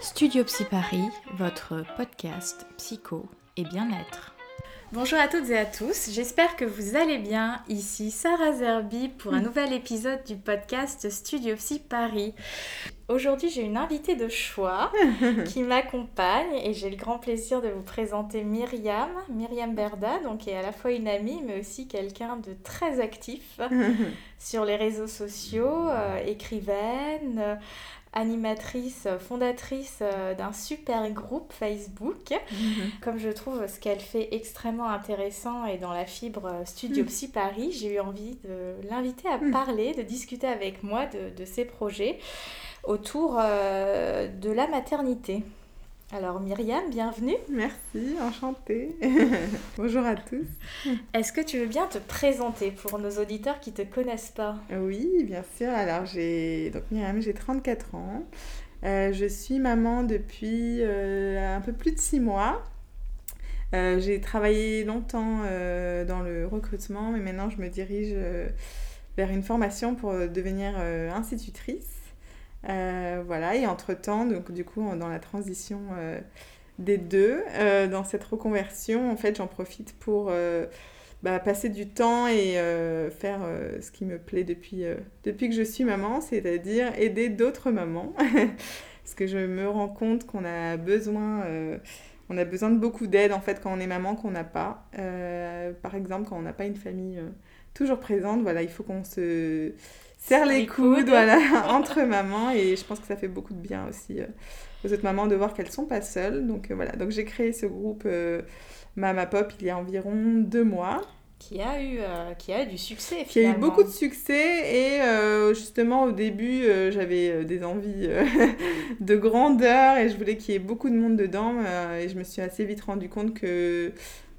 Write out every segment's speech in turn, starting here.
Studio Psy Paris, votre podcast psycho et bien-être. Bonjour à toutes et à tous, j'espère que vous allez bien. Ici Sarah Zerbi pour un nouvel épisode du podcast Studio Psy Paris. Aujourd'hui, j'ai une invitée de choix qui m'accompagne et j'ai le grand plaisir de vous présenter Myriam, Myriam Berda, donc qui est à la fois une amie mais aussi quelqu'un de très actif sur les réseaux sociaux, euh, écrivaine, animatrice, fondatrice euh, d'un super groupe Facebook. Mhm. Comme je trouve ce qu'elle fait extrêmement intéressant et dans la fibre euh, Studio mhm. Psy Paris, j'ai eu envie de l'inviter à mhm. parler, de discuter avec moi de, de ses projets autour euh, de la maternité. Alors Myriam, bienvenue. Merci, enchantée. Bonjour à tous. Est-ce que tu veux bien te présenter pour nos auditeurs qui ne te connaissent pas Oui, bien sûr. Alors j'ai donc Myriam, j'ai 34 ans. Euh, je suis maman depuis euh, un peu plus de 6 mois. Euh, j'ai travaillé longtemps dans le recrutement, mais maintenant je me dirige vers une formation pour devenir institutrice. Euh, voilà, et entre-temps, donc du coup, dans la transition euh, des deux, euh, dans cette reconversion, en fait, j'en profite pour bah, passer du temps et faire ce qui me plaît depuis, depuis que je suis maman, c'est-à-dire aider d'autres mamans. Parce que je me rends compte qu'on a besoin on a besoin de beaucoup d'aide en fait quand on est maman qu'on n'a pas. par exemple, quand on n'a pas une famille toujours présente, voilà, il faut qu'on se serre les, coudes, voilà, entre mamans. Et je pense que ça fait beaucoup de bien aussi euh, aux autres mamans de voir qu'elles sont pas seules. Donc euh, voilà, donc j'ai créé ce groupe euh, Mama Pop il y a environ deux mois. Qui a, eu, qui a eu du succès Qui a eu beaucoup de succès. Et justement au début j'avais des envies de grandeur. Et je voulais qu'il y ait beaucoup de monde dedans et je me suis assez vite rendu compte que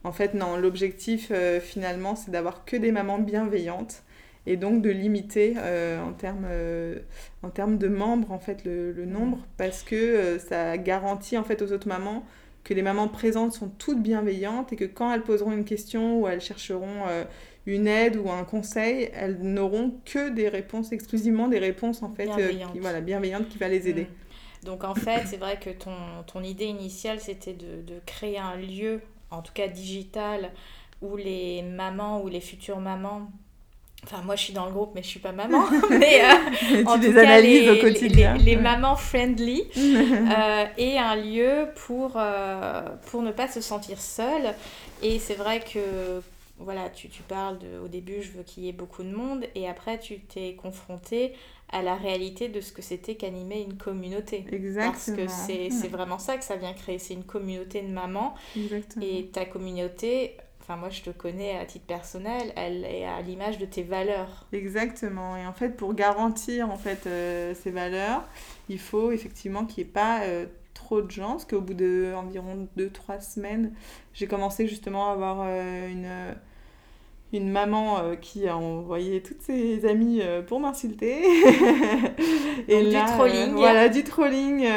en fait non. L'objectif finalement c'est d'avoir que des mamans bienveillantes et donc de limiter euh, en, termes, euh, en termes de membres en fait le, nombre parce que euh, ça garantit en fait aux autres mamans que les mamans présentes sont toutes bienveillantes et que quand elles poseront une question ou elles chercheront une aide ou un conseil, elles n'auront que des réponses exclusivement des réponses en fait bienveillantes qui, voilà bienveillantes qui va les aider. Mmh. Donc en fait, c'est vrai que ton, ton idée initiale, c'était de, de, créer un lieu, en tout cas digital, où les mamans ou les futures mamans Enfin, moi, je suis dans le groupe, mais je suis pas maman. mais euh, en tout cas, les, au quotidien. Les, mamans friendly euh, et un lieu pour, euh, pour ne pas se sentir seule. Et c'est vrai que voilà, tu, tu parles de, au début, je veux qu'il y ait beaucoup de monde, et après, tu t'es confrontée à la réalité de ce que c'était qu'animer une communauté. Exactement. Parce que c'est vraiment ça que ça vient créer, c'est une communauté de mamans. Exactement. Et ta communauté, enfin moi je te connais à titre personnel, elle est à l'image de tes valeurs. Exactement. Et en fait, pour garantir en fait euh, ces valeurs, il faut effectivement qu'il n'y ait pas euh, trop de gens, parce qu'au bout de environ 2-3 semaines, j'ai commencé justement à avoir euh, une une maman qui a envoyé toutes ses amies pour m'insulter. et là, du trolling. voilà, du trolling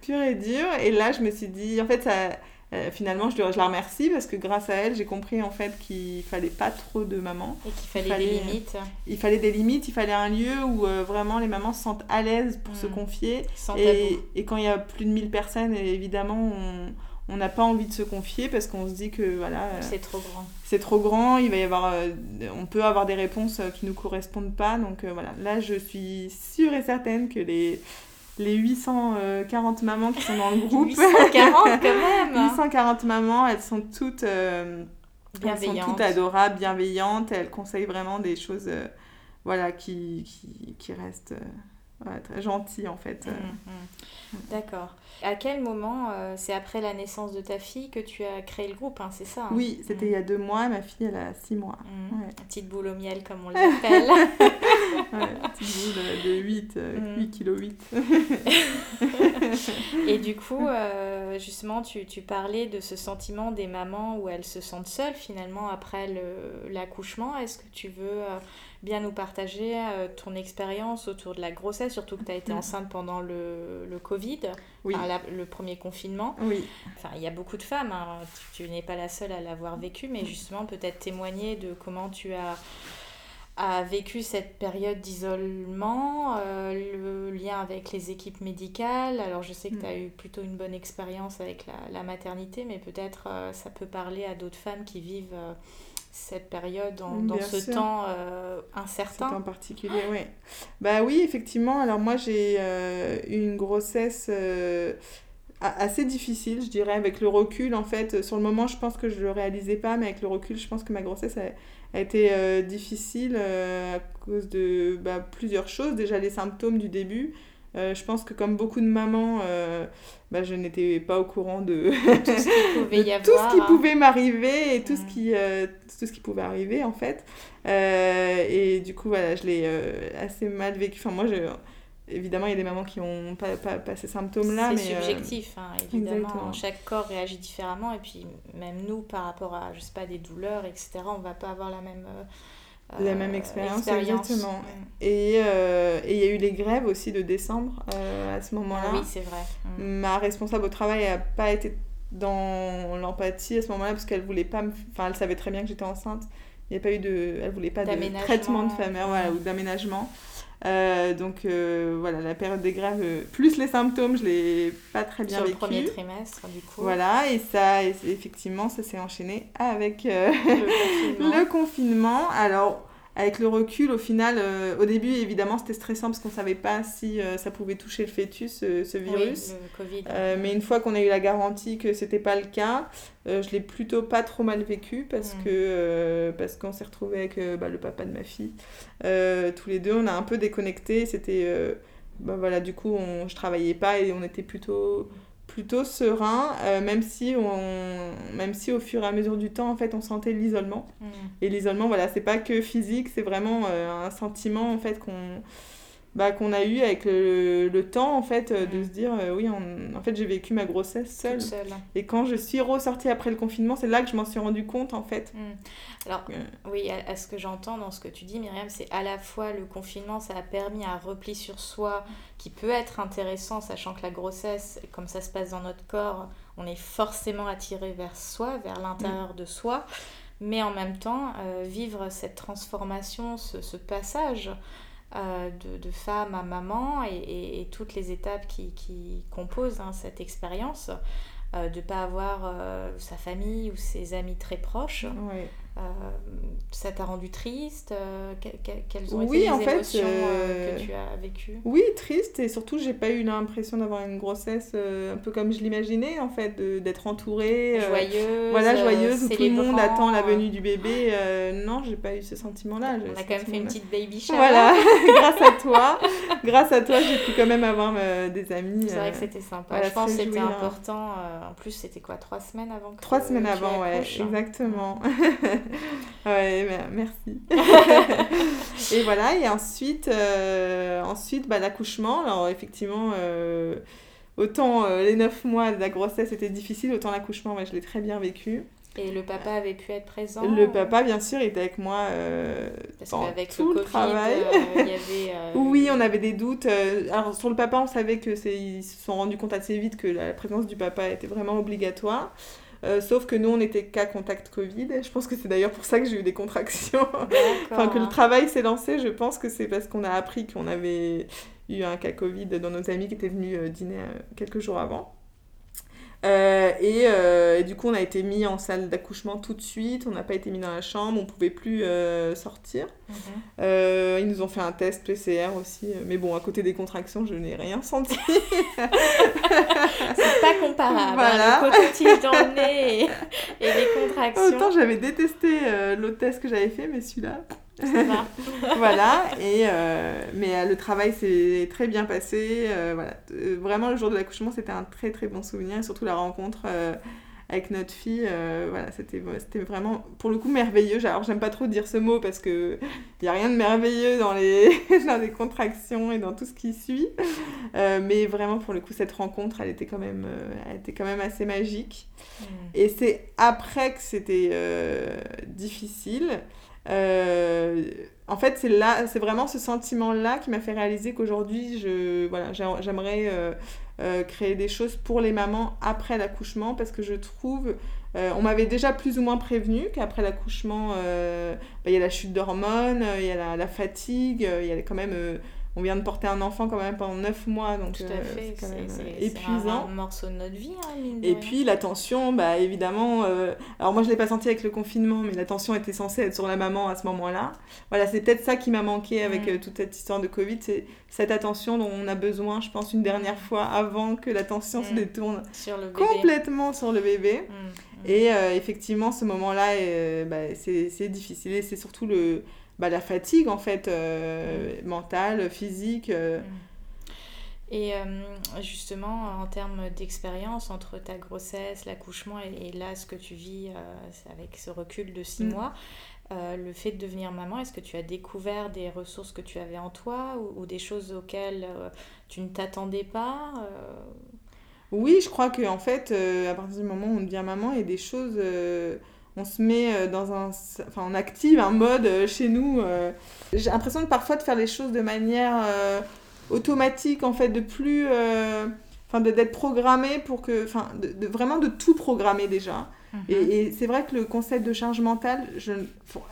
pur et dur. Et là, je me suis dit, en fait, ça, euh, finalement, je, je, la remercie parce que grâce à elle, j'ai compris en fait qu'il fallait pas trop de mamans. Et qu'il fallait, des limites. il fallait des limites, il fallait un lieu où euh, vraiment les mamans se sentent à l'aise pour se mm. confier. Sans et, et, quand il y a plus de 1000 personnes, évidemment, on n'a pas envie de se confier parce qu'on se dit que voilà. Euh, c'est trop grand. C'est trop grand, il va y avoir. on peut avoir des réponses qui ne nous correspondent pas. Donc voilà, là, je suis sûre et certaine que les les 840 mamans qui sont dans le groupe. 840 quand même. 840 mamans, elles sont toutes, euh, elles sont toutes adorables, bienveillantes, elles conseillent vraiment des choses euh, voilà, qui, qui, qui restent... Euh, très gentil en fait. Mmh, mmh. D'accord. À quel moment, euh, c'est après la naissance de ta fille que tu as créé le groupe, hein, c'est ça hein Oui, c'était mmh. il y a deux mois, ma fille elle a six mois. Ouais. Petite boule au miel comme on l'appelle. ouais, petite boule de 8, 8 kg 8. Et du coup, euh, justement, tu, tu, parlais de ce sentiment des mamans où elles se sentent seules finalement après l'accouchement. Est-ce que tu veux... Euh, bien nous partager euh, ton expérience autour de la grossesse, surtout que tu as été mm. enceinte pendant le, le Covid, oui. le premier confinement. Oui. Enfin, il y a beaucoup de femmes, hein. tu, n'es pas la seule à l'avoir vécu, mais justement peut-être témoigner de comment tu as a vécu cette période d'isolement, le lien avec les équipes médicales. Alors je sais que tu as eu plutôt une bonne expérience avec la, la maternité, mais peut-être ça peut parler à d'autres femmes qui vivent cette période, dans ce temps euh, incertain. en particulier, oui. Bah oui, effectivement. Alors moi, j'ai euh, eu une grossesse euh, assez difficile, je dirais, avec le recul. En fait, sur le moment, je pense que je ne le réalisais pas, mais avec le recul, je pense que ma grossesse a, été difficile à cause de bah, plusieurs choses. Déjà, les symptômes du début. Je pense que comme beaucoup de mamans, bah, je n'étais pas au courant de, tout ce qui pouvait, tout ce qui pouvait m'arriver et tout, ce qui, euh, tout ce qui pouvait arriver en fait. Euh, et du coup, voilà, je l'ai euh, assez mal vécu. Enfin, moi, je... évidemment, il y a des mamans qui n'ont pas, pas, pas, ces symptômes-là. C'est subjectif, hein, évidemment. Chaque corps réagit différemment. Et puis, même nous, par rapport à, je sais pas, des douleurs, etc., on ne va pas avoir la même la même expérience, exactement. Et euh, et il y a eu les grèves aussi de décembre euh, à ce moment-là. oui, c'est vrai. Mm. Ma responsable au travail n'a pas été dans l'empathie à ce moment-là parce qu'elle voulait pas me... Enfin, elle savait très bien que j'étais enceinte. Il n'y a pas eu de... Elle voulait pas de traitement de femme voilà, ou d'aménagement. Euh, donc voilà, la période des grèves, plus les symptômes, je l'ai pas très bien Sur vécu. le premier trimestre, du coup. Voilà, et ça, effectivement, ça s'est enchaîné avec le, confinement. le confinement. Alors, avec le recul, au final, euh, au début, évidemment, c'était stressant parce qu'on ne savait pas si euh, ça pouvait toucher le fœtus, ce virus. Oui, le COVID. Euh, mais une fois qu'on a eu la garantie que c'était pas le cas, je l'ai plutôt pas trop mal vécu parce mm. que parce qu'on s'est retrouvé avec bah, le papa de ma fille. tous les deux, on a un peu déconnecté. C'était bah, voilà, du coup, on, je travaillais pas et on était plutôt plutôt serein, euh, même, si on, même si au fur et à mesure du temps, en fait, on sentait l'isolement. Mm. Et l'isolement, voilà, c'est pas que physique, c'est vraiment euh, un sentiment, en fait, qu'on bah, qu'on a eu avec le, le, temps, en fait, euh, de se dire, oui, en fait, j'ai vécu ma grossesse seule. Et quand je suis ressortie après le confinement, c'est là que je m'en suis rendu compte, en fait. Mm. Alors, oui, à, ce que j'entends dans ce que tu dis, Myriam, c'est à la fois le confinement, ça a permis un repli sur soi qui peut être intéressant, sachant que la grossesse, comme ça se passe dans notre corps, on est forcément attiré vers soi, vers l'intérieur mm. de soi. Mais en même temps, euh, vivre cette transformation, ce, ce passage euh, de, de, femme à maman et, et, toutes les étapes qui, qui composent hein, cette expérience, euh, de ne pas avoir euh, sa famille ou ses amis très proches. Euh, ça t'a rendu triste Quelles ont été les émotions que tu as vécues? Oui, triste et surtout j'ai pas eu l'impression d'avoir une grossesse un peu comme je l'imaginais en fait, d'être entourée. joyeuse. voilà, joyeuse où tout le monde attend la venue du bébé. non, j'ai pas eu ce sentiment-là. On a quand même fait une petite baby shower. Voilà, grâce à toi. grâce à toi, j'ai pu quand même avoir des amis. C'est vrai que c'était sympa. je pense que c'était important en plus, c'était quoi Trois semaines avant que Trois semaines avant, ouais, exactement. ouais, merci. et voilà, et ensuite, euh, ensuite bah, l'accouchement. Alors, effectivement, euh, autant euh, les neuf mois de la grossesse étaient difficiles, autant l'accouchement, ouais, je l'ai très bien vécu. Et le papa avait pu être présent Le papa, bien sûr, était avec moi euh, Parce pendant tout le, travail. Euh, il y avait, euh, Oui, on avait des doutes. Alors, sur le papa, on savait que ils se sont rendus compte assez vite que la présence du papa était vraiment obligatoire. Sauf que nous, on n'était qu'à contact Covid. Je pense que c'est d'ailleurs pour ça que j'ai eu des contractions. enfin, que le travail s'est lancé. Je pense que c'est parce qu'on a appris qu'on avait eu un cas Covid dans nos amis qui étaient venus dîner quelques jours avant. Euh, euh, et, du coup, on a été mis en salle d'accouchement tout de suite. On n'a pas été mis dans la chambre. On pouvait plus euh, sortir. Mhm. ils nous ont fait un test PCR aussi. Mais bon, à côté des contractions, je n'ai rien senti. C'est pas comparable. Hein, voilà. le coton dans le nez et, et les contractions. Autant j'avais détesté l'autre test que j'avais fait, mais celui-là. voilà, et, euh, mais euh, le travail s'est très bien passé. Euh, voilà. Vraiment, le jour de l'accouchement, c'était un très très bon souvenir, et surtout la rencontre avec notre fille. voilà, c'était vraiment, pour le coup, merveilleux. Alors, j'aime pas trop dire ce mot parce qu'il n'y a rien de merveilleux dans les, dans les contractions et dans tout ce qui suit. mais vraiment, pour le coup, cette rencontre, elle était quand même, elle était quand même assez magique. Et c'est après que c'était difficile. Euh, en fait, c'est là, c'est vraiment ce sentiment-là qui m'a fait réaliser qu'aujourd'hui, j'aimerais euh, euh, créer des choses pour les mamans après l'accouchement parce que je trouve on m'avait déjà plus ou moins prévenu qu'après l'accouchement, bah, il y a la chute d'hormones, il y a la fatigue, il y a quand même on vient de porter un enfant quand même pendant 9 mois, donc Tout à fait. c'est épuisant. un, morceau de notre vie. Hein, et puis la tension, bah évidemment, euh, alors moi je l'ai pas senti avec le confinement, mais la tension était censée être sur la maman à ce moment-là. Voilà, c'est peut-être ça qui m'a manqué avec mm. euh, toute cette histoire de Covid, c'est cette attention dont on a besoin, je pense, une dernière fois avant que la tension se mm. détourne complètement sur le bébé. Mm, et euh, effectivement, ce moment-là, bah, c'est difficile. Et c'est surtout le bah, la fatigue en fait euh, mm. mentale, physique. Euh. Mm. Et euh, justement, en termes d'expérience entre ta grossesse, l'accouchement et, là ce que tu vis avec ce recul de six mm. mois, le fait de devenir maman, est-ce que tu as découvert des ressources que tu avais en toi ou, des choses auxquelles tu ne t'attendais pas Oui, je crois qu'en en fait, à partir du moment où on devient maman, il y a des choses on se met euh, dans un... Enfin, on active un mode euh, chez nous. Euh. J'ai l'impression de parfois de faire les choses de manière automatique, en fait, de plus... Enfin, d'être programmé pour que... Enfin, de, vraiment de tout programmer déjà. Mhm. Et, c'est vrai que le concept de charge mentale, je,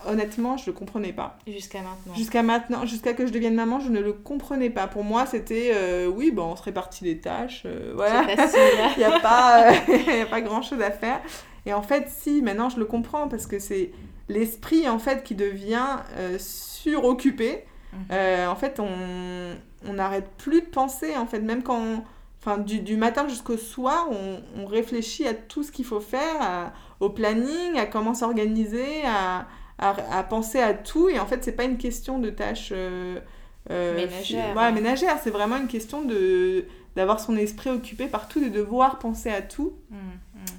honnêtement, je ne le comprenais pas. Jusqu'à maintenant. Jusqu'à maintenant, jusqu'à que je devienne maman, je ne le comprenais pas. Pour moi, c'était, oui, bon, on se répartit les tâches, voilà. Il n'y a pas, a pas grand-chose à faire. Et en fait, si, maintenant je le comprends parce que c'est l'esprit en fait qui devient euh, suroccupé. Mhm. Euh, en fait, on n'arrête plus de penser, en fait, même quand, enfin, du, du, matin jusqu'au soir, on, on, réfléchit à tout ce qu'il faut faire, au planning, à comment s'organiser, à, à, à, penser à tout. Et en fait, c'est pas une question de tâches euh, euh ménagères. Ouais, ménagère. C'est vraiment une question de d'avoir son esprit occupé par tout, de devoir penser à tout. Mhm.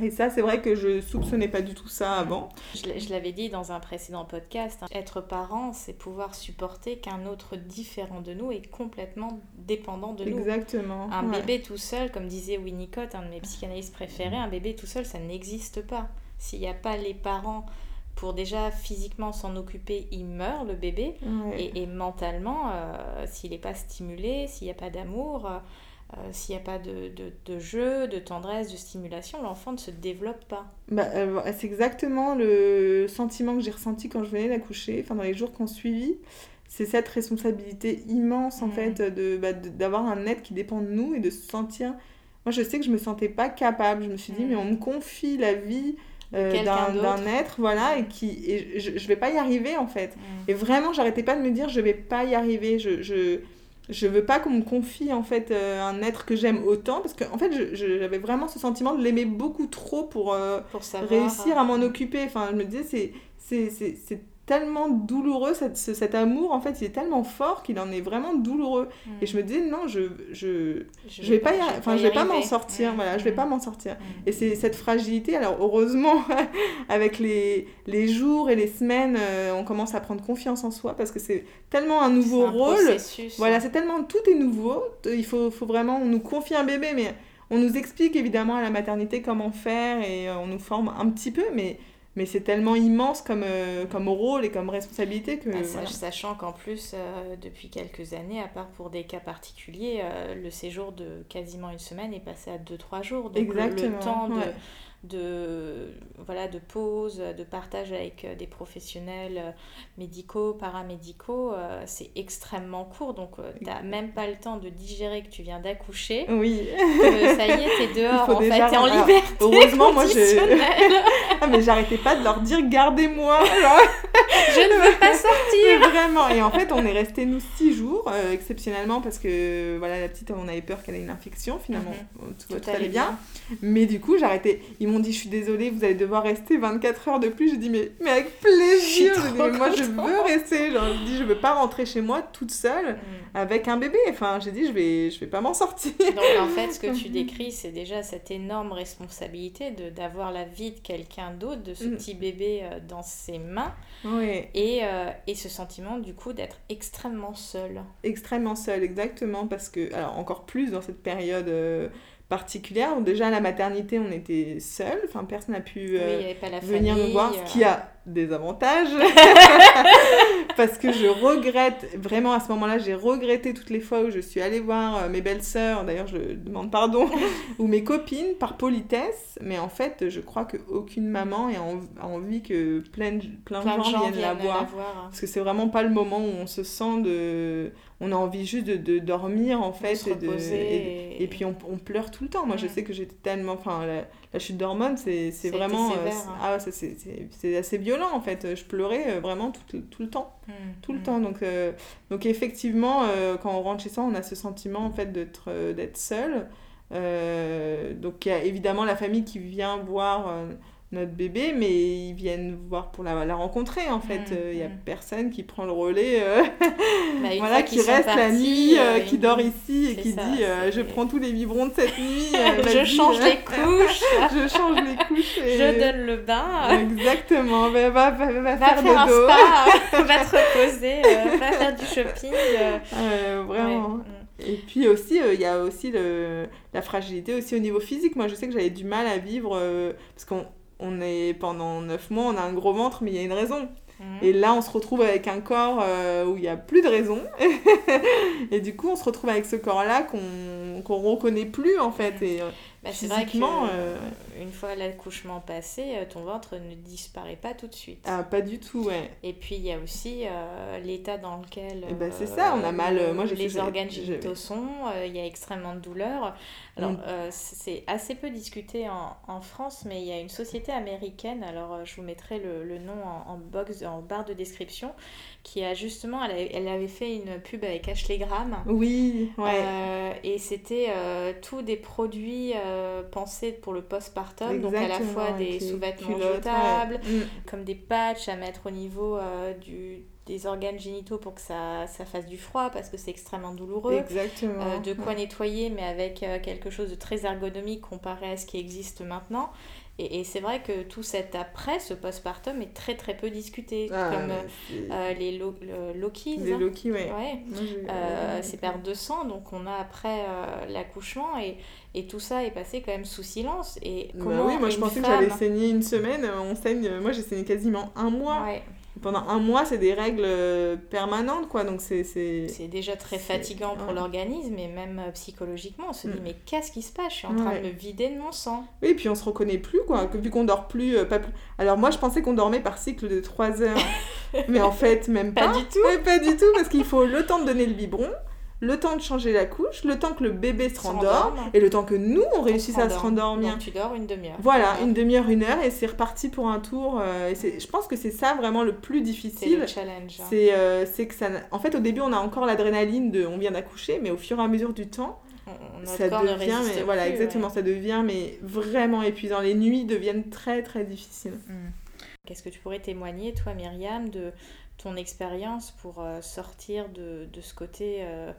Et ça, c'est vrai que je soupçonnais pas du tout ça avant. Je l'avais dit dans un précédent podcast, hein. être parent, c'est pouvoir supporter qu'un autre différent de nous est complètement dépendant de nous. Exactement. Un bébé tout seul, comme disait Winnicott, un de mes psychanalystes préférés, un bébé tout seul, ça n'existe pas. S'il n'y a pas les parents pour déjà physiquement s'en occuper, il meurt le bébé. Et, mentalement, euh, s'il n'est pas stimulé, s'il n'y a pas d'amour, euh, euh, s'il n'y a pas de, de, jeu, de tendresse, de stimulation, l'enfant ne se développe pas. Bah, euh, c'est exactement le sentiment que j'ai ressenti quand je venais d'accoucher, enfin dans les jours qu'on suivi. C'est cette responsabilité immense en fait bah, de, d'avoir un être qui dépend de nous et de se sentir. Moi je sais que je me sentais pas capable. Je me suis dit, mais on me confie la vie. Euh, d'un être voilà et qui et je, je vais pas y arriver en fait et vraiment j'arrêtais pas de me dire je vais pas y arriver je, je je veux pas qu'on me confie en fait euh, un être que j'aime autant parce que en fait j'avais vraiment ce sentiment de l'aimer beaucoup trop pour, euh, pour réussir à m'en occuper. Enfin je me disais c'est c'est tellement douloureux, cette, cet amour, en fait, il est tellement fort qu'il en est vraiment douloureux. Mm. Et je me disais, non, je je, je, vais, pas, enfin, je vais pas m'en sortir, mm. voilà, je vais pas m'en sortir. Mm. Et c'est cette fragilité, alors heureusement, avec les, les jours et les semaines, euh, on commence à prendre confiance en soi parce que c'est tellement un nouveau rôle. Voilà, c'est tellement, tout est nouveau, il faut, faut vraiment, on nous confie un bébé, mais on nous explique évidemment à la maternité comment faire et euh, on nous forme un petit peu, mais mais c'est tellement immense comme, euh, comme rôle et comme responsabilité que... Ah, sachant qu'en plus, euh, depuis quelques années, à part pour des cas particuliers, euh, le séjour de quasiment une semaine est passé à 2-3 jours. Donc Exactement, le, temps de, de, voilà, de pause, de partage avec euh, des professionnels euh, médicaux, paramédicaux, euh, c'est extrêmement court. Donc, tu n'as même pas le temps de digérer que tu viens d'accoucher. Oui. ça y est, tu es dehors, en fait, t'es en liberté. Heureusement, moi, je. ah, mais j'arrêtais pas de leur dire gardez-moi. je ne veux pas sortir. Vraiment. Et en fait, on est resté nous six jours, exceptionnellement, parce que voilà, la petite, on avait peur qu'elle ait une infection. Finalement, mhm. tout, allait bien. Mais du coup, j'arrêtais m'ont dit je suis désolée, vous allez devoir rester 24 heures de plus. J'ai dit mais, mais avec plaisir. moi je veux rester. Genre, je dis je veux pas rentrer chez moi toute seule mm. avec un bébé. Enfin j'ai dit je vais je vais pas m'en sortir. Donc en fait ce que tu décris c'est déjà cette énorme responsabilité de d'avoir la vie de quelqu'un d'autre, de ce mm. petit bébé euh, dans ses mains. Oui. Et, euh, et sentiment du coup d'être extrêmement seule. Extrêmement seule exactement parce que alors encore plus dans cette période. Euh, particulière. Déjà à la maternité, on était seuls, enfin personne n'a pu euh, venir nous voir, ce qui a des avantages. Parce que je regrette, vraiment à ce moment-là, j'ai regretté toutes les fois où je suis allée voir euh, mes belles-sœurs, d'ailleurs je demande pardon, ou mes copines par politesse. Mais en fait, je crois qu'aucune maman a envie que plein, plein, plein de gens, viennent, la voir. Hein. Parce que c'est vraiment pas le moment où on se sent de on a envie juste de, dormir en fait et, de, et, puis on, pleure tout le temps. Moi je sais que j'étais tellement enfin la, chute d'hormones c'est vraiment euh, hein. ah, c'est assez violent en fait. Je pleurais euh, vraiment tout, tout le temps. Mmh, tout le mmh. temps. Donc euh, donc effectivement quand on rentre chez soi on a ce sentiment en fait d'être d'être seul. Donc il y a évidemment la famille qui vient voir notre bébé, mais ils viennent voir pour la, la rencontrer en fait. Il mmh, n'y a mmh. personne qui prend le relais, euh, bah, voilà, qui reste la nuit, euh, qui dort ici et qui dit euh, je prends tous les biberons de cette nuit. je change les couches. je change les couches. Et... Je donne le bain. Exactement. va, va, va, va, faire, faire un spa, va te reposer, va faire du shopping. vraiment. Mmh. Et puis aussi, il y a aussi le, la fragilité aussi au niveau physique. Moi, je sais que j'avais du mal à vivre parce qu'on on est pendant 9 mois, on a un gros ventre, mais il y a une raison. Mhm. Et là, on se retrouve avec un corps euh, où il n'y a plus de raison. et du coup, on se retrouve avec ce corps-là qu'on qu'on reconnaît plus, en fait. Et, euh, bah, vrai que euh, une fois l'accouchement passé, euh, ton ventre ne disparaît pas tout de suite. Ah, pas du tout, ouais. Et puis il y a aussi euh, l'état dans lequel. Eh ben, c'est ça, on a mal. moi, les organes génitaux sont, il y a extrêmement de douleur. Alors, mm. c'est assez peu discuté en, en, France, mais il y a une société américaine, alors je vous mettrai le, le nom en, en, box, en barre de description, qui a justement, elle, elle, avait fait une pub avec Ashley Graham. Oui, ouais. et c'était tous des produits euh, pensé pour le postpartum, donc à la fois des sous-vêtements jetables, mm. comme des patchs à mettre au niveau euh, du, des organes génitaux pour que ça, ça fasse du froid parce que c'est extrêmement douloureux. Exactement. Euh, de quoi nettoyer, mais avec quelque chose de très ergonomique comparé à ce qui existe maintenant. Et, et c'est vrai que tout cet après, ce postpartum, est très très peu discuté. Ah, comme euh, les lo Loki. Les Loki, ouais. Euh, c'est perte de sang, donc on a après euh, l'accouchement et, et tout ça est passé quand même sous silence. Et bah oui, moi je pensais que j'allais saigner une semaine, on saigne, moi j'ai saigné quasiment un mois. Ouais pendant un mois, c'est des règles euh, permanentes, quoi. Donc c'est... C'est déjà très fatigant pour l'organisme et même euh, psychologiquement. On se dit, mm. mais qu'est-ce qui se passe? Je suis en train de me vider de mon sang. Oui, et puis on se reconnaît plus, quoi. Vu qu'on dort plus, euh, pas plus... Alors moi, je pensais qu'on dormait par cycle de 3 heures. mais en fait, même pas. Pas du tout. pas du tout, parce qu'il faut le temps de donner le biberon le temps de changer la couche, le temps que le bébé se rendorme, et le temps que nous, on réussisse à se rendormir. Donc tu dors une demi-heure. Voilà, une demi-heure, une heure, et c'est reparti pour un tour. Euh, et je pense que c'est ça vraiment le plus difficile. C'est le challenge. Hein. Euh, c'est que ça... En fait, au début, on a encore l'adrénaline de on vient d'accoucher, mais au fur et à mesure du temps, ça devient, mais, voilà, exactement, ça devient mais vraiment épuisant. Les nuits deviennent très très difficiles. Hmm. Qu'est-ce que tu pourrais témoigner, toi, Myriam, de ton expérience pour euh, sortir de, de, ce côté euh,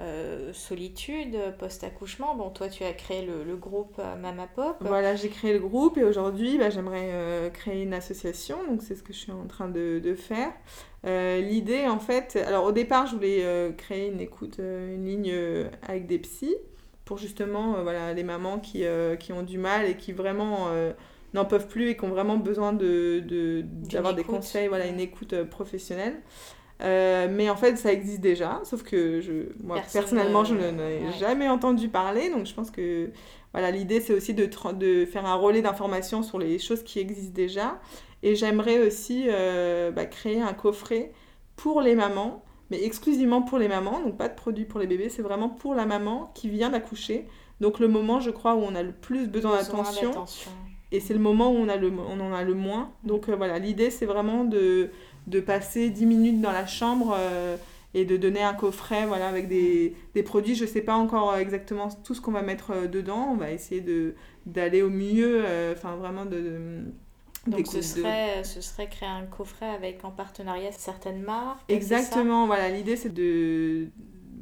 euh, solitude post-accouchement? Bon, toi, tu as créé le, le groupe Mama Pop. Voilà, j'ai créé le groupe et aujourd'hui, bah, j'aimerais créer une association. Donc, c'est ce que je suis en train de, de faire. L'idée, en fait, alors au départ, je voulais créer une écoute, une ligne avec des psys pour justement voilà, les mamans qui, qui ont du mal et qui vraiment n'en peuvent plus et qui ont vraiment besoin de, d'avoir des conseils, voilà, une écoute euh, professionnelle. Euh, mais en fait, ça existe déjà, sauf que je, moi, personnellement, je n'en ai jamais entendu parler. Donc, je pense que voilà, l'idée, c'est aussi de, de faire un relais d'information sur les choses qui existent déjà. Et j'aimerais aussi euh, bah, créer un coffret pour les mamans, mais exclusivement pour les mamans, donc pas de produits pour les bébés, c'est vraiment pour la maman qui vient d'accoucher. Donc, le moment, je crois, où on a le plus besoin, besoin d'attention et c'est le moment où on, a le, on en a le moins. Donc euh, voilà, l'idée c'est vraiment de, de, passer 10 minutes dans la chambre euh, et de donner un coffret voilà, avec des, des produits. Je ne sais pas encore exactement tout ce qu'on va mettre euh, dedans. On va essayer d'aller au mieux, enfin vraiment de... donc ce serait, ce serait créer un coffret avec en partenariat certaines marques. Exactement, voilà. L'idée c'est de,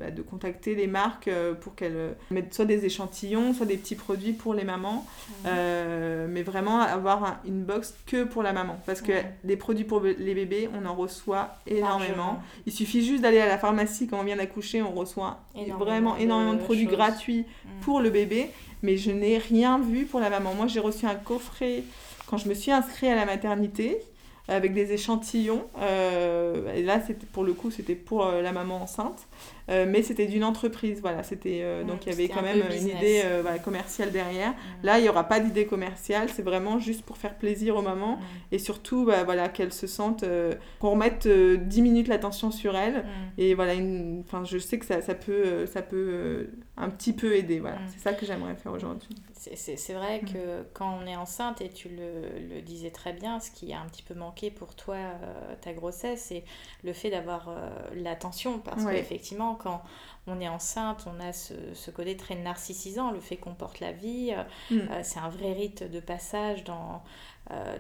bah, de contacter les marques euh, pour qu'elles euh, mettent soit des échantillons, soit des petits produits pour les mamans, mmh. euh, mais vraiment avoir une box que pour la maman. Parce que les produits pour les bébés, on en reçoit énormément. Il suffit juste d'aller à la pharmacie quand on vient d'accoucher, on reçoit vraiment énormément de, produits gratuits mmh. pour le bébé, mais je n'ai rien vu pour la maman. Moi, j'ai reçu un coffret quand je me suis inscrite à la maternité. avec des échantillons. Euh, et là, pour le coup, c'était pour la maman enceinte. Euh, mais c'était d'une entreprise, voilà. C'était donc il y avait quand même une idée commerciale derrière. Là, il y aura pas d'idée commerciale. C'est vraiment juste pour faire plaisir aux mamans et surtout, bah, voilà, qu'elles se sentent qu'on remette 10 minutes l'attention sur elles. Et voilà, enfin, je sais que ça, ça peut, ça peut un petit peu aider. Voilà, c'est ça que j'aimerais faire aujourd'hui. C'est vrai que quand on est enceinte et tu le, le disais très bien, ce qui a un petit peu manqué pour toi euh, ta grossesse et le fait d'avoir euh, l'attention parce qu'effectivement quand on est enceinte on a ce, côté très narcissisant le fait qu'on porte la vie euh, mm. c'est un vrai rite de passage dans,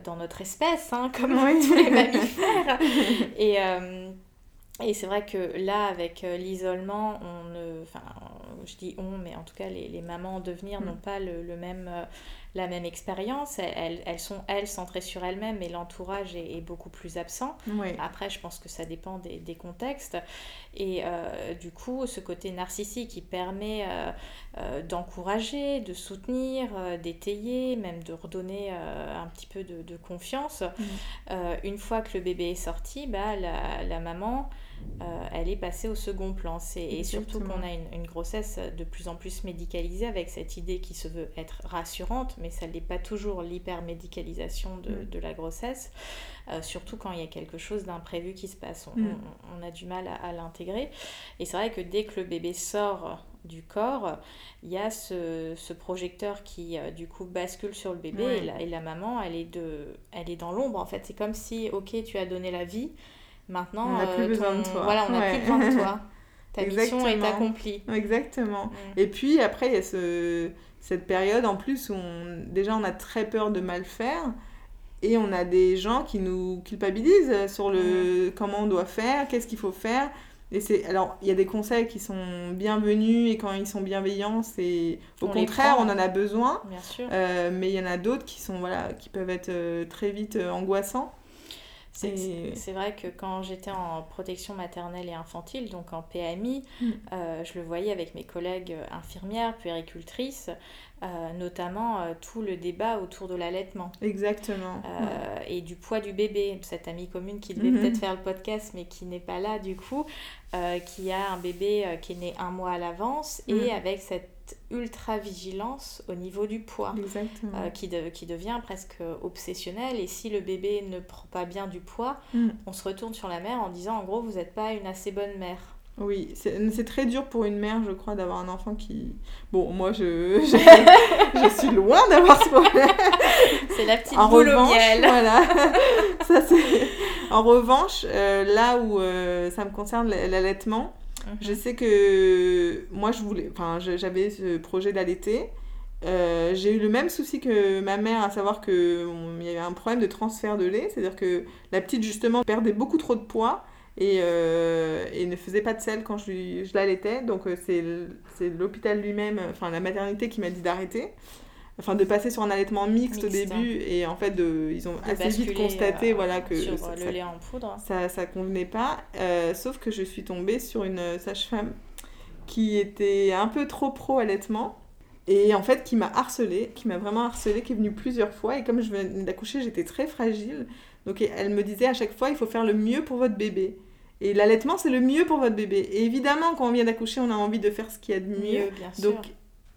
dans notre espèce hein, comme tous les mammifères et et c'est vrai que là, avec l'isolement, on ne. Enfin, je dis on, mais en tout cas, les, les mamans en devenir mm. n'ont pas le, le même la même expérience. Elles, elles, sont, elles, centrées sur elles-mêmes, mais l'entourage est, beaucoup plus absent. Après, je pense que ça dépend des, des contextes. Et euh, du coup, ce côté narcissique qui permet euh, euh, d'encourager, de soutenir, d'étayer, même de redonner un petit peu de, de confiance. Mmh. une fois que le bébé est sorti, bah, la, la maman euh, elle est passée au second plan. Et surtout qu'on a une, grossesse de plus en plus médicalisée avec cette idée qui se veut être rassurante, mais ça n'est pas toujours l'hyper-médicalisation de, mm. la grossesse, euh, surtout quand il y a quelque chose d'imprévu qui se passe. On, mm. a du mal à, l'intégrer. Et c'est vrai que dès que le bébé sort du corps, il y a ce, projecteur qui euh, du coup bascule sur le bébé et, la, et, la, maman elle est, de, elle est dans l'ombre en fait. C'est comme si ok tu as donné la vie, Maintenant, on n'a plus euh, besoin de toi. Voilà, on n'a plus besoin de toi. Ta mission est accomplie. Exactement. Mm. Et puis après, il y a ce, cette période en plus où on, déjà on a très peur de mal faire. Et on a des gens qui nous culpabilisent sur le mm. comment on doit faire, qu'est-ce qu'il faut faire. Et c'est alors il y a des conseils qui sont bienvenus et quand ils sont bienveillants, c'est au contraire on en a besoin. Bien sûr. Euh, mais il y en a d'autres qui sont voilà qui peuvent être euh, très vite angoissants. C'est vrai que quand j'étais en protection maternelle et infantile, donc en PMI, mm. euh, je le voyais avec mes collègues infirmières, puéricultrices, euh, notamment euh, tout le débat autour de l'allaitement. Exactement. Et du poids du bébé. Cette amie commune qui devait mm-hmm. peut-être faire le podcast, mais qui n'est pas là du coup, qui a un bébé qui est né un mois à l'avance et mm. avec cette ultra vigilance au niveau du poids euh, qui, qui devient presque obsessionnel et si le bébé ne prend pas bien du poids mm. on se retourne sur la mère en disant en gros vous n'êtes pas une assez bonne mère oui, c'est très dur pour une mère, je crois, d'avoir un enfant qui... Bon, moi, je, je, suis loin d'avoir ce problème. C'est la petite en boule revanche, au miel. Voilà. Ça, en revanche, euh, là où euh, ça me concerne l'allaitement, Mhm. Je sais que moi, je voulais, enfin, j'avais ce projet d'allaiter. Euh, j'ai eu le même souci que ma mère, à savoir qu'il y avait un problème de transfert de lait, c'est-à-dire que la petite, justement, perdait beaucoup trop de poids et, euh, ne faisait pas de sel quand je, je l'allaitais. Donc, euh, c'est l'hôpital lui-même, enfin, la maternité qui m'a dit d'arrêter enfin de passer sur un allaitement mixte, au début et en fait de, ils ont assez vite constaté euh, voilà que sur ça, le lait en poudre ça ça convenait pas euh, sauf que je suis tombée sur une sage-femme qui était un peu trop pro allaitement et en fait qui m'a harcelée qui m'a vraiment harcelée qui est venue plusieurs fois et comme je venais d'accoucher j'étais très fragile donc elle me disait à chaque fois il faut faire le mieux pour votre bébé et l'allaitement, c'est le mieux pour votre bébé. Et évidemment, quand on vient d'accoucher, on a envie de faire ce qu'il y a de mieux. donc,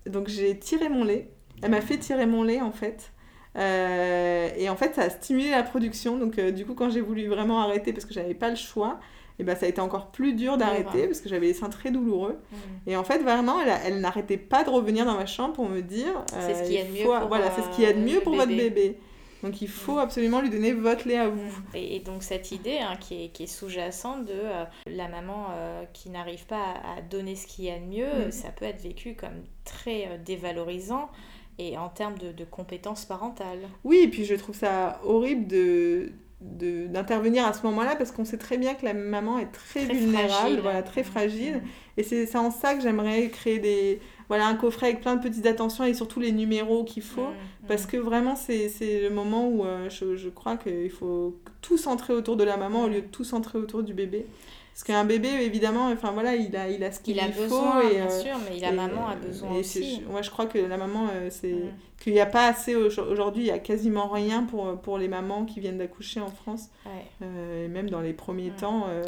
donc j'ai tiré mon lait. Elle m'a fait tirer mon lait en fait. Euh, et en fait, ça a stimulé la production. Donc, euh, du coup, quand j'ai voulu vraiment arrêter parce que j'avais pas le choix, et ben, ça a été encore plus dur d'arrêter parce que j'avais les seins très douloureux. Mmh. Et en fait, vraiment, elle, elle n'arrêtait pas de revenir dans ma chambre pour me dire c'est ce qu'il y a de mieux pour, voilà, c'est ce qu'il y a de mieux pour votre bébé. Donc il faut mmh. absolument lui donner votre lait à vous. Mmh. Et, donc cette idée hein, qui est, qui est sous-jacente de la maman qui n'arrive pas à, donner ce qu'il y a de mieux, ça peut être vécu comme très dévalorisant et en termes de, de, compétences parentales. Oui, et puis je trouve ça horrible de d'intervenir à ce moment-là parce qu'on sait très bien que la maman est très, vulnérable, voilà, très mm. fragile. Et c'est en ça que j'aimerais créer des, voilà, un coffret avec plein de petites attentions et surtout les numéros qu'il faut. Mm, mm. Parce que vraiment, c'est le moment où euh, je, je, crois qu'il faut tout centrer autour de la maman au lieu de tout centrer autour du bébé. Parce qu'un bébé, évidemment, enfin voilà, il a, il a ce qu'il il a faut. besoin, et, bien euh, sûr, mais la maman a euh, besoin aussi. Moi, je crois que la maman, euh, c'est. Qu'il n'y a pas assez. au- Aujourd'hui, il y a quasiment rien pour, pour les mamans qui viennent d'accoucher en France. Ouais. Euh, et même dans les premiers temps. euh,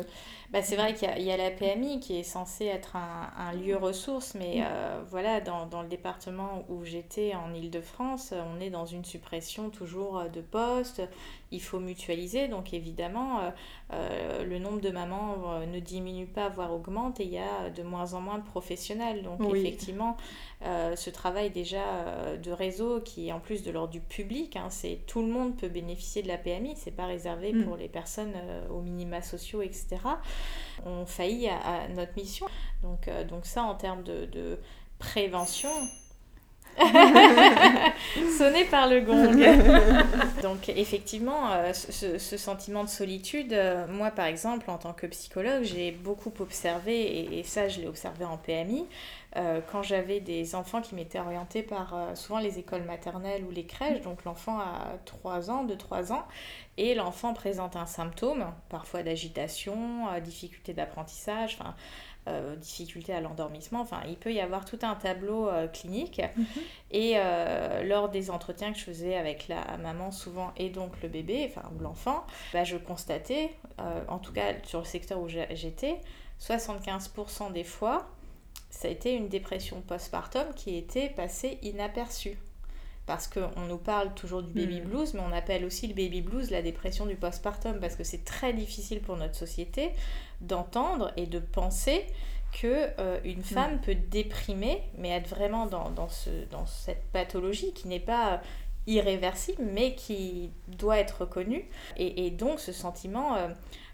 Bah, c'est vrai qu'il y, a- il y a la PMI qui est censée être un, un lieu ressource, mais Mm. euh, voilà, dans, dans le département où j'étais en Ile-de-France, on est dans une suppression toujours de postes. Il faut mutualiser, donc évidemment, le nombre de mamans ne diminue pas, voire augmente, et il y a de moins en moins de professionnels. Donc Oui. effectivement, ce travail déjà de réseau qui est en plus de l'ordre du public, hein, c'est tout le monde peut bénéficier de la PMI, c'est pas réservé Mm. pour les personnes euh, aux minima sociaux, etc. On faillit à, à notre mission. Donc, euh, donc ça, en termes de, de prévention... Sonné par le gong. Donc effectivement, euh, ce, ce sentiment de solitude, euh, moi par exemple, en tant que psychologue, j'ai beaucoup observé, et, et ça je l'ai observé en PMI, euh, quand j'avais des enfants qui m'étaient orientés par euh, souvent les écoles maternelles ou les crèches, donc l'enfant a 3 ans, 2-3 ans, et l'enfant présente un symptôme, parfois d'agitation, euh, difficulté d'apprentissage, enfin difficulté à l'endormissement, enfin il peut y avoir tout un tableau clinique. Et euh, lors des entretiens que je faisais avec la maman souvent et donc le bébé, enfin ou l'enfant, bah, je constatais, en tout cas sur le secteur où j'étais, 75% des fois, ça a été une dépression postpartum qui était passée inaperçue. Parce qu'on nous parle toujours du baby Mm. blues, mais on appelle aussi le baby blues la dépression du postpartum, parce que c'est très difficile pour notre société d'entendre et de penser que euh, une femme peut déprimer, mais être vraiment dans, dans, ce, dans cette pathologie qui n'est pas irréversible, mais qui doit être reconnue. Et, et donc ce sentiment, euh,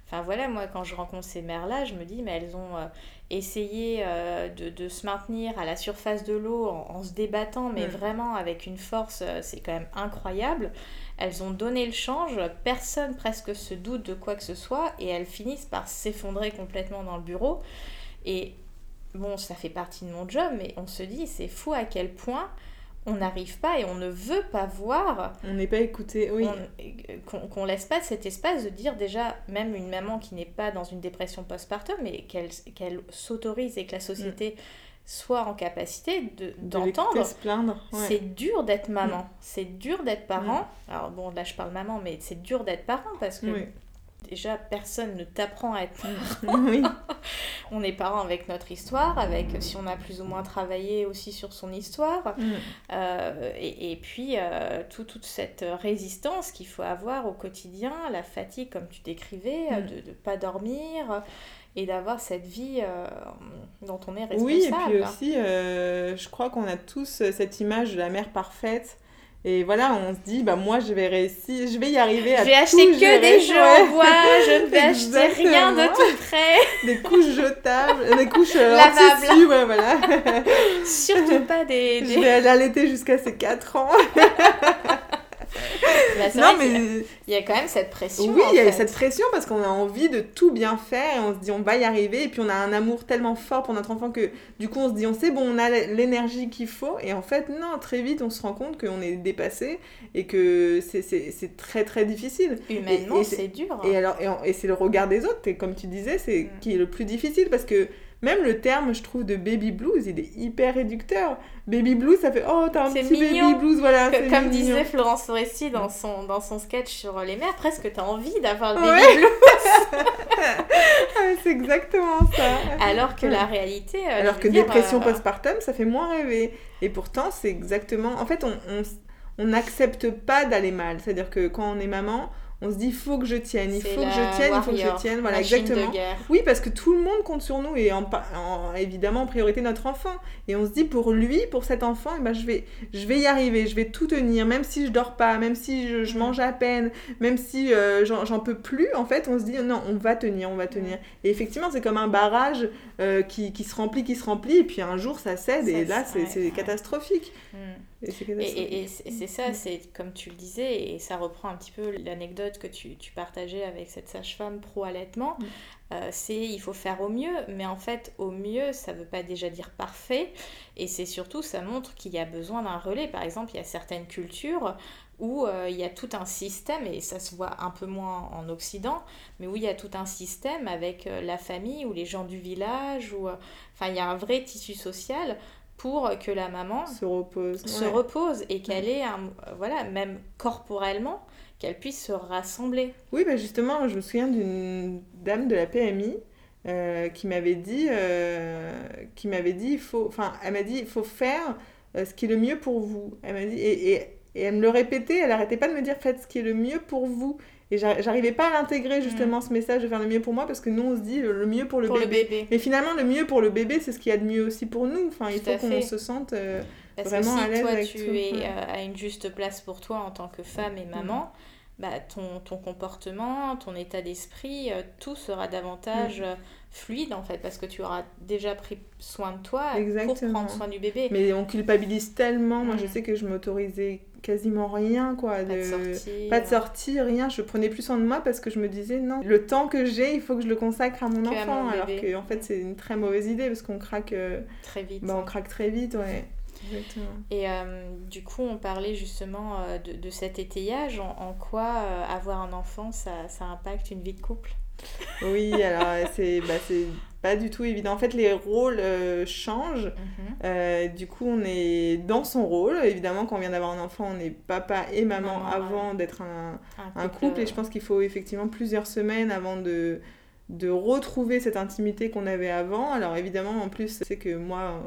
enfin voilà, moi quand je rencontre ces mères-là, je me dis, mais elles ont euh, essayé euh, de, de se maintenir à la surface de l'eau en, en se débattant, mais Mm. vraiment avec une force, euh, c'est quand même incroyable. Elles ont donné le change, personne presque se doute de quoi que ce soit, et elles finissent par s'effondrer complètement dans le bureau. Et bon, ça fait partie de mon job, mais on se dit, c'est fou à quel point on n'arrive pas et on ne veut pas voir, On n'est pas écouté. Oui. on- qu'on qu'on laisse pas cet espace de dire déjà, même une maman qui n'est pas dans une dépression postpartum, mais qu'elle s'autorise et que la société soit en capacité de- De d'entendre. l'écouter se plaindre. ouais. C'est dur d'être maman, c'est dur d'être parent. Alors bon, là je parle maman, mais c'est dur d'être parent parce que. Déjà personne ne t'apprend à être oui. on est parent avec notre histoire, avec si on a plus ou moins travaillé aussi sur son histoire, Mm. euh, et, et puis euh, tout- toute cette résistance qu'il faut avoir au quotidien, la fatigue comme tu décrivais, Mm. de ne pas dormir et d'avoir cette vie euh, dont on est responsable. Oui, et puis aussi, je crois qu'on a tous cette image de la mère parfaite. Et voilà, on se dit, bah moi je vais réussir, je vais y arriver à Je vais tout acheter que des jeux Ouais. en bois, je ne vais acheter rien de tout prêt, Des couches jetables, des couches euh, en Lavables. tissu, ouais, voilà. surtout pas des... Je vais l'allaiter jusqu'à ses 4 ans. Bah, Non, vrai mais il y a quand même cette pression. oui, il y a fait. cette pression parce qu'on a envie de tout bien faire et on se dit on va y arriver. Et puis on a un amour tellement fort pour notre enfant que du coup on se dit on sait bon, on a l'énergie qu'il faut. Et en fait, non, très vite on se rend compte qu'on est dépassé et que c'est- très très difficile. Humainement, c'est- dur. Et alors, et, et c'est le regard des autres, et comme tu disais, c'est Mm. qui est le plus difficile parce que même le terme, je trouve, de baby blues, il est hyper réducteur. Baby blues, ça fait oh, t'as un petit mignon. baby blues, voilà. Que- comme mignon. disait Florence Foresti dans son, dans son sketch sur les mères, presque t'as envie d'avoir le baby Ouais. blue. Ah, c'est exactement ça. Alors que Ouais. la réalité. euh, Alors que dire, dépression euh, postpartum, ça fait moins rêver. Et pourtant, c'est exactement. En fait, on on- on n'accepte pas d'aller mal. C'est-à-dire que quand on est maman, on se dit il faut que je tienne, il faut que je tienne, il faut que je tienne. Voilà, exactement. Oui, parce que tout le monde compte sur nous et en, en- évidemment en priorité notre enfant. Et on se dit pour lui, pour cet enfant, eh ben, je, vais, je vais y arriver, je vais tout tenir, même si je dors pas, même si je, je Mm. mange à peine, même si euh, j'en peux plus. En fait, on se dit non, on va tenir, on va tenir. Et effectivement, c'est comme un barrage euh, qui, qui se remplit, qui se remplit, et puis un jour ça cède, Ça et là se- c'est ouais, c'est ouais. catastrophique. Mm. Et c'est Et, et- et ça, c'est comme tu le disais, et ça reprend un petit peu l'anecdote que tu, tu partageais avec cette sage-femme pro-allaitement. Mm. Euh, c'est il faut faire au mieux, mais en fait, au mieux, ça veut pas déjà dire parfait. Et c'est surtout, ça montre qu'il y a besoin d'un relais. Par exemple, il y a certaines cultures où euh, il y a tout un système, et ça se voit un peu moins en Occident, mais où il y a tout un système avec euh, la famille ou les gens du village, ou enfin il y a un vrai tissu social pour que la maman se repose, se repose et qu'elle ait un, voilà, même corporellement, qu'elle puisse se rassembler. Oui, bah justement, je me souviens d'une dame de la PMI euh, qui m'avait dit, euh, qui m'avait dit, il faut, enfin, elle m'a dit, il faut faire euh, ce qui est le mieux pour vous. Elle m'a dit, et, et, et, elle me le répétait, elle arrêtait pas de me dire, faites ce qui est le mieux pour vous. Et j'arrivais pas à l'intégrer justement mm. ce message de faire le mieux pour moi parce que nous on se dit le mieux pour le, bébé. Mais finalement le mieux pour le bébé c'est ce qu'il y a de mieux aussi pour nous. Enfin il faut qu'on se sente vraiment à l'aise toi, tu es à une juste place pour toi en tant que femme et maman, bah, ton, ton comportement, ton état d'esprit, euh, tout sera davantage mm. euh, fluide en fait, parce que tu auras déjà pris soin de toi pour prendre soin du bébé. Mais on culpabilise tellement, moi je mm. sais que je m'autorisais quasiment rien quoi de... pas de sortir rien. Je prenais plus soin de moi parce que je me disais non le temps que j'ai il faut que je le consacre à mon enfant alors que en fait c'est une très mauvaise idée parce qu'on craque euh, très vite bah, on craque très vite ouais. Et euh, du coup, on parlait justement euh, de, de, cet étayage. En, quoi euh, avoir un enfant, ça, ça, impacte une vie de couple? Oui, alors c'est bah, pas du tout évident. En fait, les rôles changent. Mhm. du coup, on est dans son rôle. Évidemment, quand on vient d'avoir un enfant, on est papa et maman, avant d'être un, un, couple. Et je pense qu'il faut effectivement plusieurs semaines avant de de retrouver cette intimité qu'on avait avant. Alors évidemment, en plus, c'est que moi,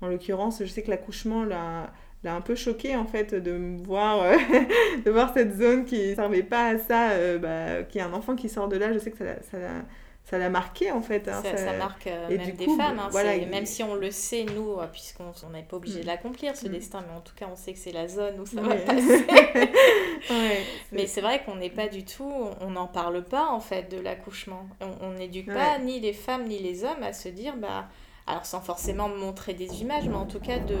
en l'occurrence, je sais que l'accouchement l'a l'a un peu choqué en fait de me voir euh, de voir cette zone qui ne servait pas à ça euh, bah, qu'il y a un enfant qui sort de là. Je sais que ça ça ça l'a marqué en fait hein, ça, marque euh, même des femmes hein, voilà, même si on le sait nous puisqu'on n'est pas obligé de mm. l'accomplir ce mm. destin mais en tout cas on sait que c'est la zone où ça va passer. Mais c'est vrai qu'on n'est pas du tout on n'en parle pas en fait de l'accouchement. On n'éduque pas ni les femmes ni les hommes à se dire bah alors sans forcément montrer des images, mais en tout cas de,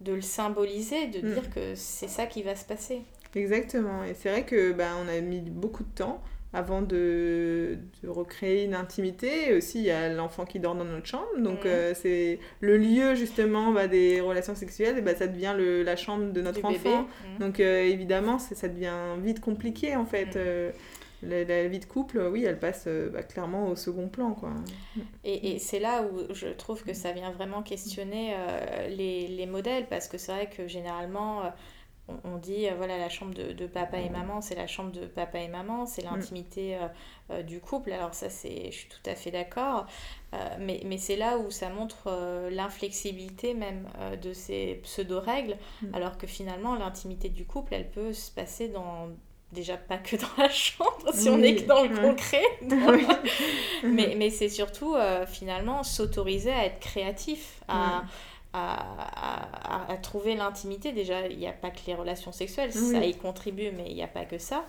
de le symboliser, de mm. dire que c'est ça qui va se passer. Exactement, et c'est vrai que bah, on a mis beaucoup de temps avant de, de, recréer une intimité. aussi, il y a l'enfant qui dort dans notre chambre. Donc, mm. euh, c'est le lieu, justement, bah, des relations sexuelles. Et bah, ça devient le, la chambre de notre enfant. Mm. Donc, euh, évidemment, ça devient vite compliqué, en fait. Euh, la, vie de couple, oui, elle passe euh, bah, clairement au second plan. Quoi. Et, et c'est là où je trouve que ça vient vraiment questionner euh, les, les, modèles, parce que c'est vrai que généralement, euh, on, dit, voilà, la chambre de, de papa et maman, c'est la chambre de papa et maman, c'est mm. l'intimité du couple. Alors ça, je suis tout à fait d'accord, mais, mais c'est là où ça montre l'inflexibilité même de ces pseudo-règles, mm. alors que finalement, l'intimité du couple, elle peut se passer dans déjà pas que dans la chambre, si on est que dans le concret. mais mais c'est surtout euh, finalement s'autoriser à être créatif, à, à, à, trouver l'intimité. Déjà, il n'y a pas que les relations sexuelles, ça y contribue, mais il n'y a pas que ça.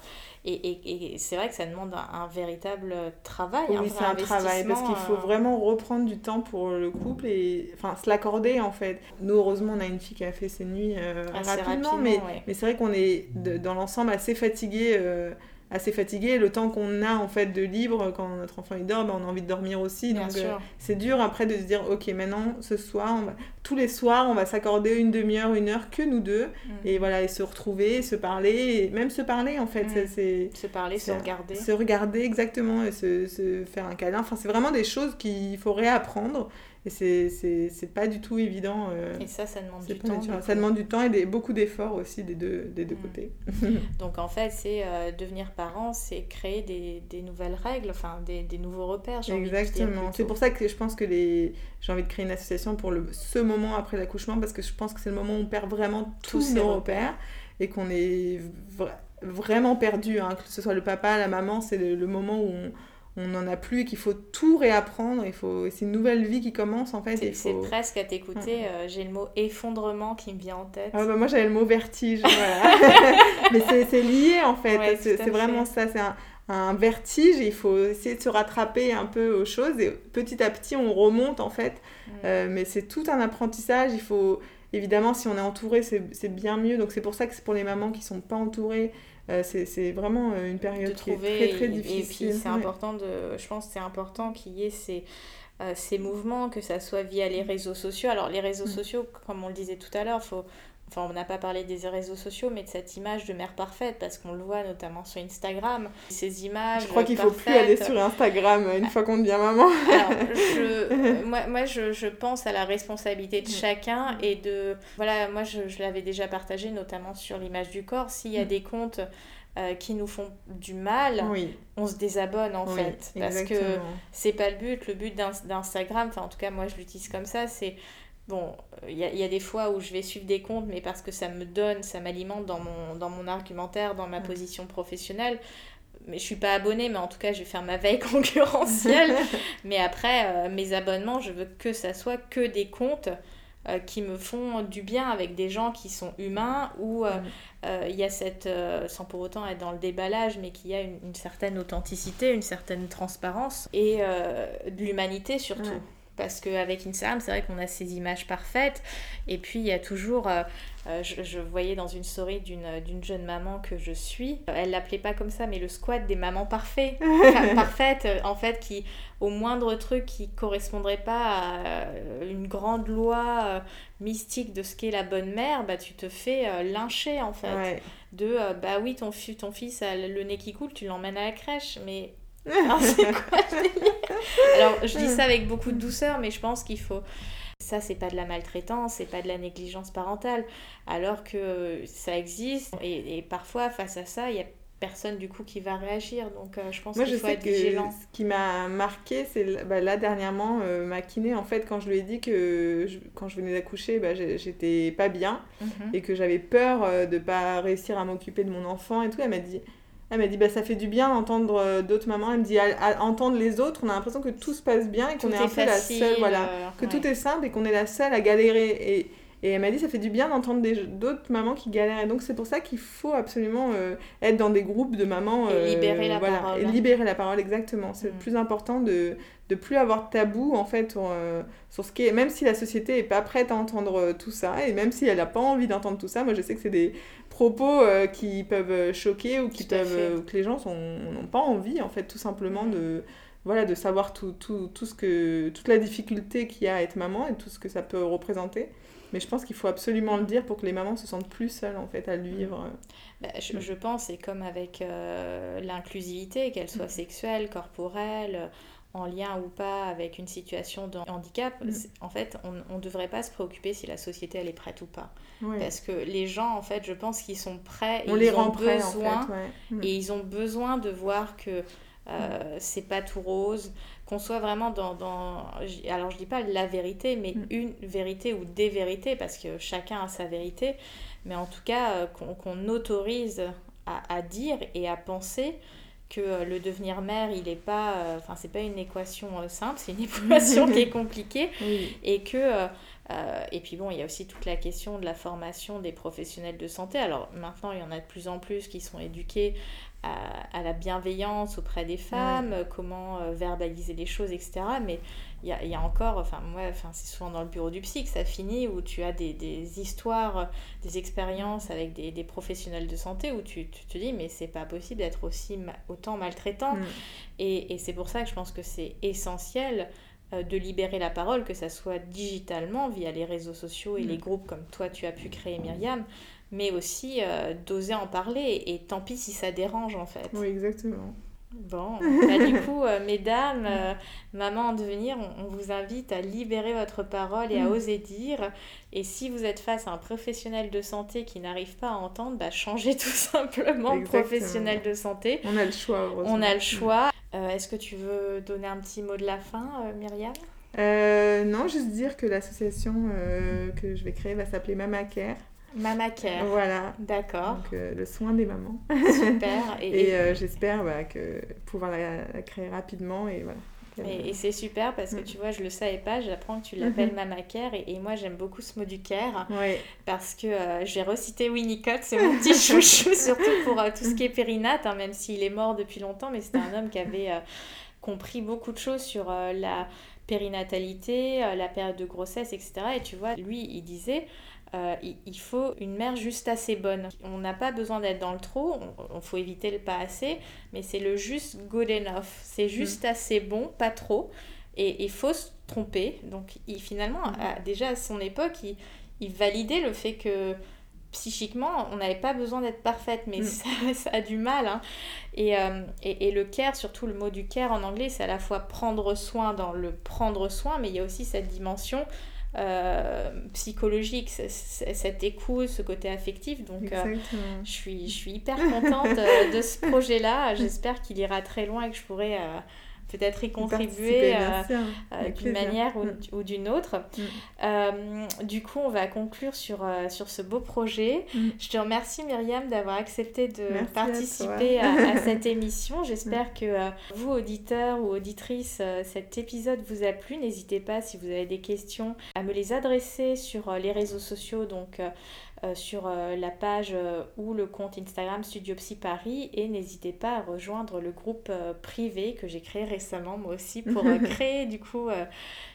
Et, et, et c'est vrai que ça demande un, véritable travail. Oui, c'est un travail, parce qu'il faut euh. vraiment reprendre du temps pour le couple et enfin, se l'accorder en fait. Nous, heureusement, on a une fille qui a fait ses nuits euh, rapidement, mais, mais c'est vrai qu'on est dans l'ensemble assez fatigué. Euh, assez fatigué. Le temps qu'on a en fait de libre quand notre enfant il dort, ben, on a envie de dormir aussi. donc euh, c'est dur après de se dire ok maintenant ce soir, on va... tous les soirs on va s'accorder une demi-heure, une heure que nous deux mm. et voilà et se retrouver, se parler, et même se parler en fait. Mm. c'est se parler, se regarder. Se regarder exactement et se, se faire un câlin. Enfin c'est vraiment des choses qu'il faut réapprendre. Et c'est pas du tout évident. Euh, et ça, ça demande du temps. Ça demande du temps et des, beaucoup d'efforts aussi des deux, des deux mm. côtés. Donc en fait, c'est euh, devenir parent, c'est créer des, des, nouvelles règles, enfin des, des nouveaux repères. Exactement. C'est pour ça que je pense que les... j'ai envie de créer une association pour le... ce moment après l'accouchement, parce que je pense que c'est le moment où on perd vraiment tous, nos repères. et qu'on est vraiment perdu, hein, que ce soit le papa, la maman, c'est le, le moment où on on n'en a plus et qu'il faut tout réapprendre. Il faut, c'est une nouvelle vie qui commence en fait. C'est, presque à t'écouter. Euh, j'ai le mot effondrement qui me vient en tête. Ah, bah, moi j'avais le mot vertige. Mais c'est, lié en fait. c'est, vraiment ça. C'est un, vertige. il faut essayer de se rattraper un peu aux choses et petit à petit on remonte en fait. Mm. Euh, mais c'est tout un apprentissage. Il faut évidemment si on est entouré c'est, bien mieux. Donc c'est pour ça que c'est pour les mamans qui sont pas entourées c'est vraiment euh, une période qui est très très difficile. Et puis c'est important de, je pense c'est important qu'il y ait ces, euh, ces mouvements, que ça soit via les réseaux sociaux. Alors les réseaux mm. sociaux, comme on le disait tout à l'heure, faut enfin on n'a pas parlé des réseaux sociaux, mais de cette image de mère parfaite, parce qu'on le voit notamment sur Instagram, ces images. Je crois qu'il faut plus aller sur Instagram une fois qu'on devient maman. Alors, je, moi, moi je, je, pense à la responsabilité de chacun et de... Voilà, moi je, je l'avais déjà partagé, notamment sur l'image du corps. S'il y a mm. des comptes euh, qui nous font du mal, on se désabonne en fait. Parce que c'est pas le but. Le but d'Instagram, enfin en tout cas moi je l'utilise comme ça, c'est bon, il y a, y a, des fois où je vais suivre des comptes, mais parce que ça me donne, ça m'alimente dans mon, dans mon argumentaire, dans ma position professionnelle. Mais je suis pas abonnée, mais en tout cas, je vais faire ma veille concurrentielle. mais après, euh, mes abonnements, je veux que ça soit que des comptes euh, qui me font du bien avec des gens qui sont humains, où euh, mm. il y a cette, sans pour autant être dans le déballage, mais qu'il y a une, certaine authenticité, une certaine transparence et de l'humanité surtout parce qu'avec Instagram, c'est vrai qu'on a ces images parfaites. Et puis, il y a toujours. Euh, euh, je, voyais dans une story d'une jeune maman que je suis. Elle l'appelait pas comme ça, mais le squat des mamans parfaites. parfaites, euh, en fait, qui, au moindre truc qui correspondrait pas à une grande loi mystique de ce qu'est la bonne mère, bah, tu te fais lyncher, en fait. De, bah oui, ton, ton fils a le nez qui coule, tu l'emmènes à la crèche. Mais alors, je dis ça avec beaucoup de douceur, mais je pense qu'il faut. Ça, c'est pas de la maltraitance, c'est pas de la négligence parentale, alors que ça existe. Et, parfois, face à ça, il y a personne du coup qui va réagir. Donc, euh, je pense qu'il faut être vigilant. Ce qui m'a marqué, c'est bah, là dernièrement, euh, ma kiné, en fait, quand je lui ai dit que quand je venais d'accoucher, bah, j'étais pas bien mhm. et que j'avais peur euh, de pas réussir à m'occuper de mon enfant et tout, elle m'a dit elle m'a dit bah ça fait du bien d'entendre euh, d'autres mamans. Elle me dit à, entendre les autres, on a l'impression que tout se passe bien et qu'on est, un peu la seule, voilà, euh, que tout est simple et qu'on est la seule à galérer. Et, et elle m'a dit ça fait du bien d'entendre d'autres mamans qui galèrent. Et donc c'est pour ça qu'il faut absolument euh, être dans des groupes de mamans. et libérer la voilà, parole. Et libérer la parole, exactement. C'est le mm. plus important de de plus avoir de tabou en fait sur, sur ce qui est même si la société est pas prête à entendre tout ça et même si elle n'a pas envie d'entendre tout ça moi je sais que c'est des propos euh, qui peuvent choquer ou qui peuvent que les gens n'ont pas envie en fait tout simplement mm. de voilà de savoir tout, tout, tout ce que toute la difficulté qu'il y a à être maman et tout ce que ça peut représenter mais je pense qu'il faut absolument le dire pour que les mamans se sentent plus seules en fait à le vivre bah, je, je, pense c'est comme avec euh, l'inclusivité qu'elle soit mm. sexuelle corporelle en lien ou pas avec une situation de handicap, mm. en fait, on ne devrait pas se préoccuper si la société elle est prête ou pas. Parce que les gens, en fait, je pense qu'ils sont prêts et on ils les ont rend besoin mm. et ils ont besoin de voir que euh, mm. c'est pas tout rose, qu'on soit vraiment dans, dans, alors je dis pas la vérité, mais une vérité ou des vérités, parce que chacun a sa vérité, mais en tout cas euh, qu'on autorise à, à, dire et à penser que euh, le devenir mère, il n'est pas, euh, enfin c'est pas une équation euh, simple, c'est une équation qui est compliquée et que et puis bon, il y a aussi toute la question de la formation des professionnels de santé. Alors maintenant, il y en a de plus en plus qui sont éduqués à, la bienveillance auprès des femmes, comment verbaliser les choses, etc. Mais il y a, y a, encore, enfin moi, enfin, c'est souvent dans le bureau du psy que ça finit, où tu as des, des histoires, des expériences avec des, des, professionnels de santé, où tu, tu te dis, mais c'est pas possible d'être aussi autant maltraitant. Mm. Et, et c'est pour ça que je pense que c'est essentiel euh, de libérer la parole, que ça soit digitalement via les réseaux sociaux et mm. les groupes comme toi tu as pu créer Myriam, mais aussi euh, d'oser en parler et tant pis si ça dérange en fait. Oui, exactement. Bon, bah, du coup, euh, mesdames, euh, maman en devenir, on, vous invite à libérer votre parole et à mm. oser dire. Et si vous êtes face à un professionnel de santé qui n'arrive pas à entendre, bah, changez tout simplement de professionnel de santé. On a le choix, heureusement. On a le choix. Euh, est-ce que tu veux donner un petit mot de la fin, Myriam? Non, juste dire que l'association que je vais créer va s'appeler Mama Care. Mama Care. Voilà. D'accord. Donc, euh, le soin des mamans. Super. Et, euh, j'espère bah, que pouvoir la, créer rapidement et voilà. Et, c'est super parce que mm. tu vois, je le savais pas, j'apprends que tu l'appelles mm-hmm. Mama Care et, moi j'aime beaucoup ce mot du care oui. parce que euh, j'ai recité Winnicott, c'est mon petit chouchou, surtout pour tout ce qui est périnate, hein, même s'il est mort depuis longtemps, mais c'était un homme qui avait compris beaucoup de choses sur la périnatalité, la période de grossesse, etc. Et tu vois, lui, il disait euh, il faut une mère juste assez bonne. On n'a pas besoin d'être dans le trop, on, faut éviter le pas assez, mais c'est le juste good enough. C'est mm. juste assez bon, pas trop. Et il faut se tromper. Donc il, finalement, mm. déjà à son époque, il, validait le fait que psychiquement, on n'avait pas besoin d'être parfaite, mais Mm. ça, ça a du mal. hein. Et, euh, et, et le care, surtout le mot du care en anglais, c'est à la fois prendre soin dans le prendre soin, mais il y a aussi cette dimension euh, psychologique, cette écoute, ce côté affectif. Donc, euh, je suis, je suis hyper contente euh, de ce projet-là. J'espère qu'il ira très loin et que je pourrai peut-être y contribuer euh, euh, d'une manière ou, Mm. ou d'une autre. Mm. Euh, du coup, on va conclure sur, sur ce beau projet. Mm. Je te remercie Myriam d'avoir accepté de Merci participer à, à cette émission. J'espère que euh, vous, auditeurs ou auditrices, cet épisode vous a plu. N'hésitez pas, si vous avez des questions, à me les adresser sur les réseaux sociaux, donc sur euh, la page euh, ou le compte Instagram Studio Psy Paris. Et n'hésitez pas à rejoindre le groupe euh, privé que j'ai créé récemment, moi aussi, pour euh, créer du coup euh,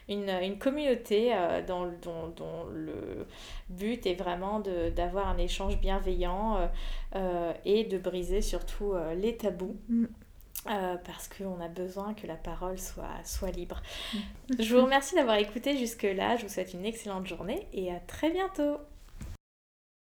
une, une communauté euh, dont, dont- dont le but est vraiment d'avoir un échange bienveillant euh, euh, et de briser surtout euh, les tabous. Mm. euh, parce qu'on a besoin que la parole soit, soit libre. Je vous remercie d'avoir écouté jusque-là. Je vous souhaite une excellente journée et à très bientôt.